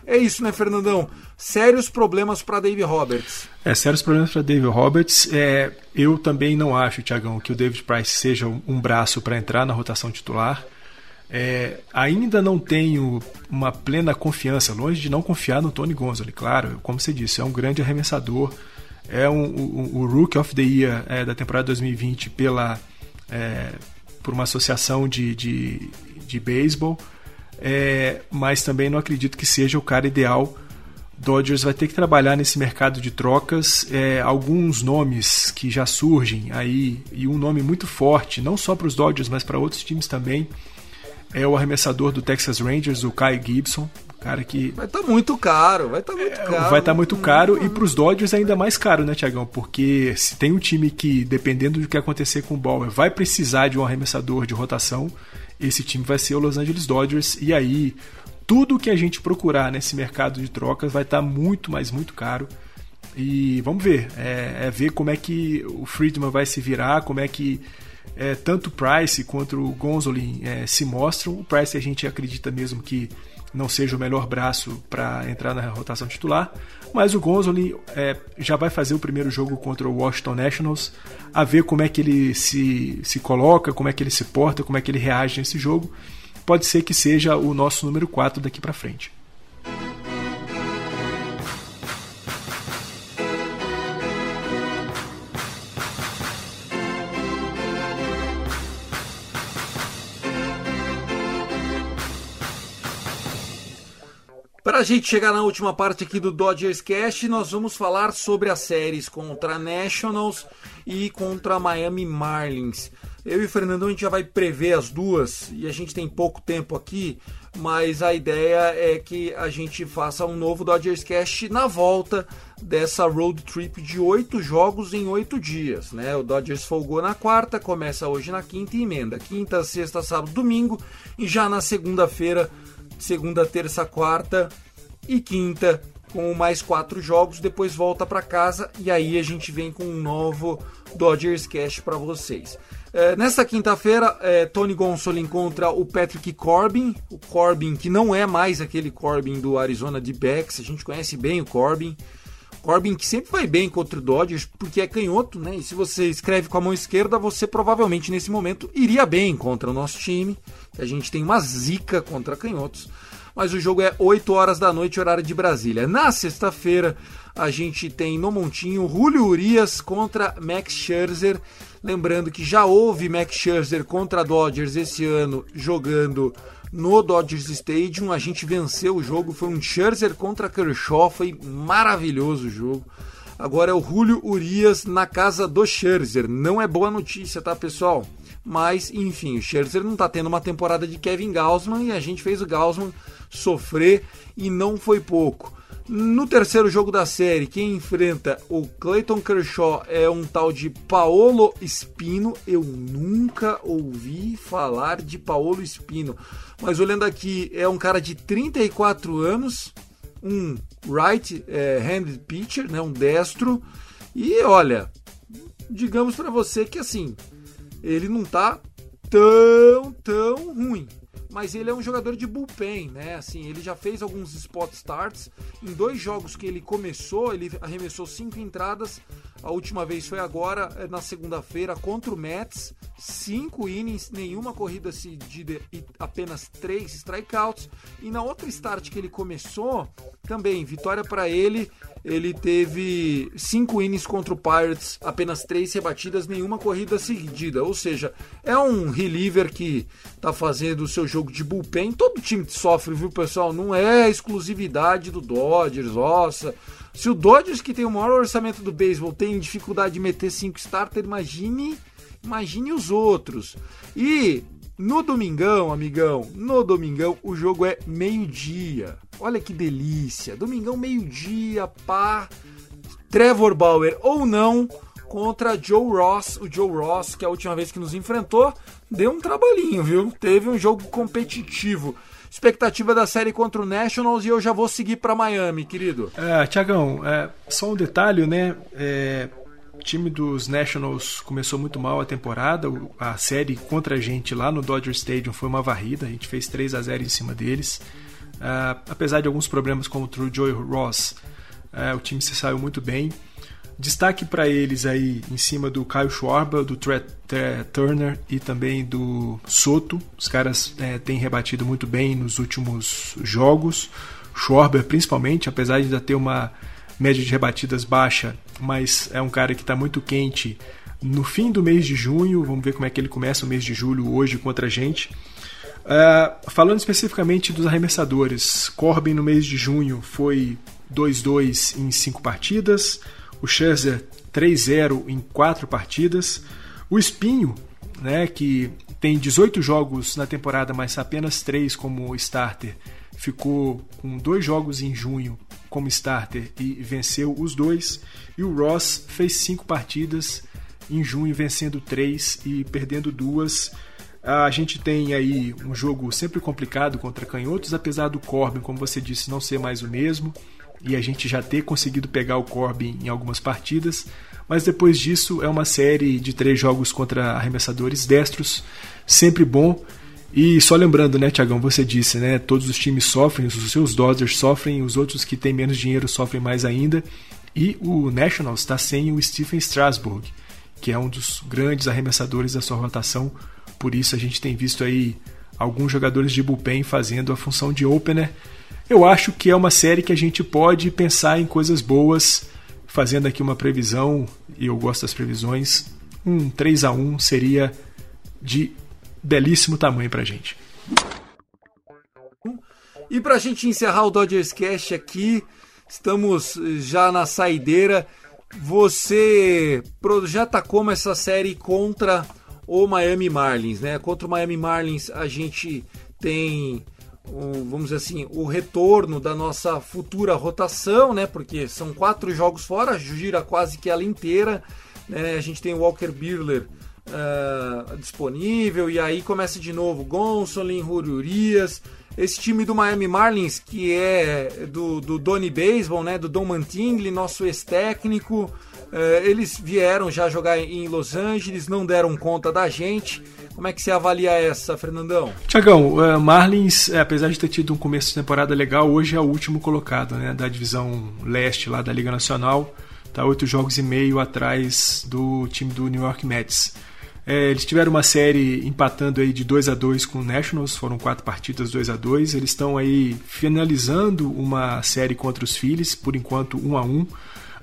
Speaker 3: É isso, né, Fernandão? Sérios problemas para Dave Roberts.
Speaker 4: É, sérios problemas para Dave Roberts. É, eu também não acho, Tiagão, que o David Price seja um braço para entrar na rotação titular. É, ainda não tenho uma plena confiança, longe de não confiar no Tony Gonzalez, claro, como você disse, é um grande arremessador, é um, o, o Rookie of the Year é, da temporada 2020 pela, é, por uma associação de, de, de beisebol, é, mas também não acredito que seja o cara ideal. Dodgers vai ter que trabalhar nesse mercado de trocas. É, alguns nomes que já surgem aí, e um nome muito forte, não só para os Dodgers, mas para outros times também é o arremessador do Texas Rangers, o Kai Gibson. Cara que.
Speaker 3: Vai estar tá muito caro, vai estar tá muito é, caro.
Speaker 4: Vai estar tá muito caro e para os Dodgers ainda mais caro, né, Tiagão? Porque se tem um time que, dependendo do que acontecer com o Bauer, vai precisar de um arremessador de rotação, esse time vai ser o Los Angeles Dodgers. E aí, tudo que a gente procurar nesse mercado de trocas vai estar muito, mas muito caro. E vamos ver. É, é ver como é que o Friedman vai se virar, como é que é, tanto o Price quanto o Gonzolin é, se mostram. O Price a gente acredita mesmo que não seja o melhor braço para entrar na rotação titular, mas o Gonzolin é, já vai fazer o primeiro jogo contra o Washington Nationals, a ver como é que ele se, se coloca, como é que ele se porta, como é que ele reage nesse jogo. Pode ser que seja o nosso número 4 daqui para frente.
Speaker 3: Para a gente chegar na última parte aqui do Dodgers Cast, nós vamos falar sobre as séries contra Nationals e contra Miami Marlins. Eu e o Fernandão a gente já vai prever as duas e a gente tem pouco tempo aqui, mas a ideia é que a gente faça um novo Dodgers Cast na volta dessa road trip de oito jogos em oito dias. Né? O Dodgers folgou na quarta, começa hoje na quinta e emenda. Quinta, sexta, sábado, domingo e já na segunda-feira, segunda, terça, quarta e quinta com mais quatro jogos, depois volta para casa e aí a gente vem com um novo Dodgers Cash para vocês. É, nesta quinta-feira, é, Tony Gonsolin contra o Patrick Corbin, o Corbin que não é mais aquele Corbin do Arizona de Becks, a gente conhece bem o Corbin. Corbin que sempre vai bem contra o Dodgers porque é canhoto, né? E se você escreve com a mão esquerda, você provavelmente nesse momento iria bem contra o nosso time. A gente tem uma zica contra canhotos mas o jogo é 8 horas da noite, horário de Brasília. Na sexta-feira, a gente tem no Montinho Julio Urias contra Max Scherzer. Lembrando que já houve Max Scherzer contra Dodgers esse ano jogando no Dodgers Stadium. A gente venceu o jogo, foi um Scherzer contra Kershaw, foi maravilhoso o jogo. Agora é o Julio Urias na casa do Scherzer. Não é boa notícia, tá, pessoal? Mas, enfim, o Scherzer não tá tendo uma temporada de Kevin Gausman e a gente fez o Gausman sofrer e não foi pouco. No terceiro jogo da série, quem enfrenta o Clayton Kershaw é um tal de Paolo Espino. Eu nunca ouvi falar de Paolo Espino, mas olhando aqui, é um cara de 34 anos, um right-handed é, pitcher, né, um destro. E olha, digamos para você que assim, ele não tá tão, tão ruim mas ele é um jogador de bullpen, né? Assim, ele já fez alguns spot starts. Em dois jogos que ele começou, ele arremessou cinco entradas. A última vez foi agora, é, na segunda-feira, contra o Mets. Cinco innings, nenhuma corrida cedida e apenas três strikeouts. E na outra start que ele começou, também vitória para ele ele teve cinco innings contra o Pirates, apenas três rebatidas, nenhuma corrida seguida. Ou seja, é um reliever que está fazendo o seu jogo de bullpen. Todo time sofre, viu, pessoal? Não é exclusividade do Dodgers, nossa. Se o Dodgers, que tem o maior orçamento do beisebol, tem dificuldade de meter cinco starter, imagine, imagine os outros. E no domingão, amigão, no domingão o jogo é meio-dia. Olha que delícia. Domingão, meio-dia, pá. Trevor Bauer ou não contra Joe Ross. O Joe Ross, que é a última vez que nos enfrentou, deu um trabalhinho, viu? Teve um jogo competitivo. Expectativa da série contra o Nationals e eu já vou seguir para Miami, querido.
Speaker 4: É, Tiagão, é, só um detalhe, né? É, o time dos Nationals começou muito mal a temporada. A série contra a gente lá no Dodger Stadium foi uma varrida. A gente fez 3 a 0 em cima deles. Uh, apesar de alguns problemas contra o Joey Ross, uh, o time se saiu muito bem. Destaque para eles aí em cima do Kyle Schwarber, do Trey Turner e também do Soto. Os caras é, têm rebatido muito bem nos últimos jogos. Schwarber, principalmente, apesar de ainda ter uma média de rebatidas baixa, mas é um cara que está muito quente no fim do mês de junho. Vamos ver como é que ele começa o mês de julho hoje contra a gente. Uh, falando especificamente dos arremessadores, Corbin no mês de junho foi 2-2 em 5 partidas, o Scherzer 3-0 em 4 partidas, o Espinho, né, que tem 18 jogos na temporada, mas apenas 3 como starter, ficou com dois jogos em junho como starter e venceu os dois. E o Ross fez cinco partidas em junho, vencendo três e perdendo duas. A gente tem aí um jogo sempre complicado contra canhotos, apesar do Corbin, como você disse, não ser mais o mesmo. E a gente já ter conseguido pegar o Corbin em algumas partidas. Mas depois disso é uma série de três jogos contra arremessadores destros, sempre bom. E só lembrando, né, Tiagão, você disse, né, todos os times sofrem, os seus Dodgers sofrem, os outros que têm menos dinheiro sofrem mais ainda. E o Nationals está sem o Stephen Strasburg, que é um dos grandes arremessadores da sua rotação. Por isso a gente tem visto aí alguns jogadores de bullpen fazendo a função de opener. Eu acho que é uma série que a gente pode pensar em coisas boas, fazendo aqui uma previsão, e eu gosto das previsões. Um 3 a 1 seria de belíssimo tamanho pra gente.
Speaker 3: E pra gente encerrar o Dodgers Cast aqui, estamos já na saideira. Você projeta como essa série contra o Miami Marlins, né? Contra o Miami Marlins a gente tem, vamos dizer assim, o retorno da nossa futura rotação, né? Porque são quatro jogos fora, gira quase que ela inteira. Né? A gente tem o Walker Buehler uh, disponível, e aí começa de novo Gonsolin, Rurias, esse time do Miami Marlins, que é do, do Donny Baseball, né, do Don Mantingly, nosso ex-técnico, eles vieram já jogar em Los Angeles, não deram conta da gente. Como é que você avalia essa, Fernandão?
Speaker 4: Tiagão, uh, Marlins, é, apesar de ter tido um começo de temporada legal, hoje é o último colocado né, da divisão leste lá da Liga Nacional. Está oito jogos e meio atrás do time do New York Mets. É, eles tiveram uma série empatando aí de 2 a 2 com o Nationals, foram quatro partidas 2 a 2 Eles estão aí finalizando uma série contra os Phillies, por enquanto 1 a 1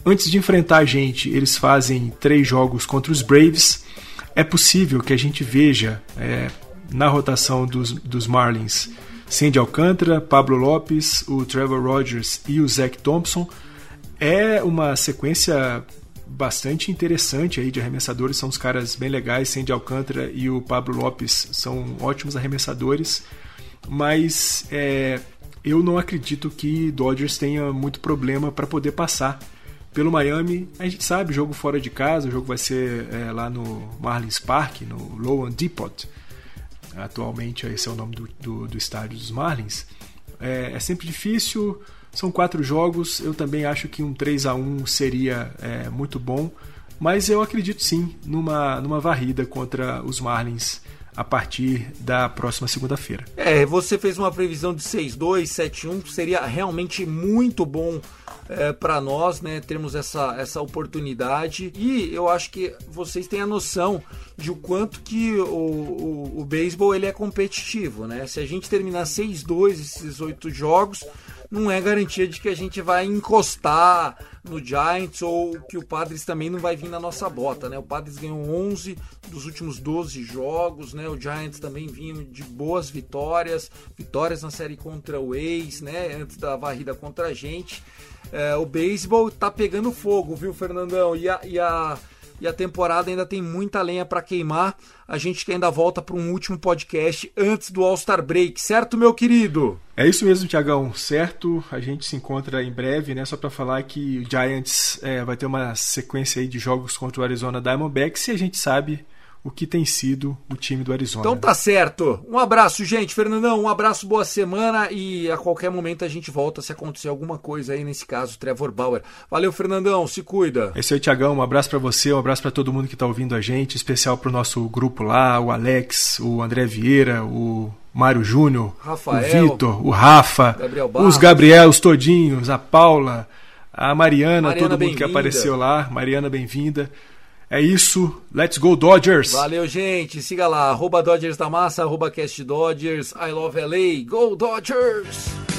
Speaker 4: Antes de enfrentar a gente, eles fazem três jogos contra os Braves. É possível que a gente veja é, na rotação dos, dos Marlins Sandy Alcântara, Pablo Lopes, o Trevor Rogers e o Zach Thompson. É uma sequência bastante interessante aí de arremessadores, são os caras bem legais, Sandy Alcântara e o Pablo Lopes são ótimos arremessadores, mas é, eu não acredito que Dodgers tenha muito problema para poder passar pelo Miami. A gente sabe, jogo fora de casa, o jogo vai ser é, lá no Marlins Park, no Lowan Depot. Atualmente esse é o nome do, do, do estádio dos Marlins. É, é sempre difícil, são quatro jogos, eu também acho que um 3 a 1 seria é, muito bom, mas eu acredito sim numa, numa varrida contra os Marlins a partir da próxima segunda-feira.
Speaker 3: É, você fez uma previsão de 6-2, 7-1, seria realmente muito bom é, para nós, né, termos essa, essa oportunidade. E eu acho que vocês têm a noção de o quanto que o, o, o beisebol ele é competitivo, né? Se a gente terminar 6-2 esses oito jogos, não é garantia de que a gente vai encostar no Giants ou que o Padres também não vai vir na nossa bota, né? O Padres ganhou 11 dos últimos 12 jogos, né? O Giants também vinha de boas vitórias, vitórias na série contra o Ace, né? Antes da varrida contra a gente. É, o beisebol tá pegando fogo, viu, Fernandão? E a, e a e a temporada ainda tem muita lenha para queimar. A gente ainda volta para um último podcast antes do All-Star Break, certo, meu querido?
Speaker 4: É isso mesmo, Tiagão, certo? A gente se encontra em breve, né? Só para falar que o Giants é, vai ter uma sequência aí de jogos contra o Arizona Diamondbacks e a gente sabe o que tem sido o time do Arizona.
Speaker 3: Então tá certo. Um abraço, gente. Fernandão, um abraço, boa semana e a qualquer momento a gente volta se acontecer alguma coisa aí, nesse caso, Trevor Bauer. Valeu, Fernandão, se cuida.
Speaker 4: É isso aí, Tiagão. Um abraço para você, um abraço para todo mundo que tá ouvindo a gente, especial pro nosso grupo lá, o Alex, o André Vieira, o Mário Júnior, o Vitor, o Rafa, Gabriel os Gabriels todinhos, a Paula, a Mariana, Mariana todo mundo que apareceu lá. Mariana, bem-vinda. É isso. Let's go Dodgers.
Speaker 3: Valeu, gente. Siga lá. Arroba Dodgers da Massa, arroba Cast Dodgers. I love LA. Go Dodgers!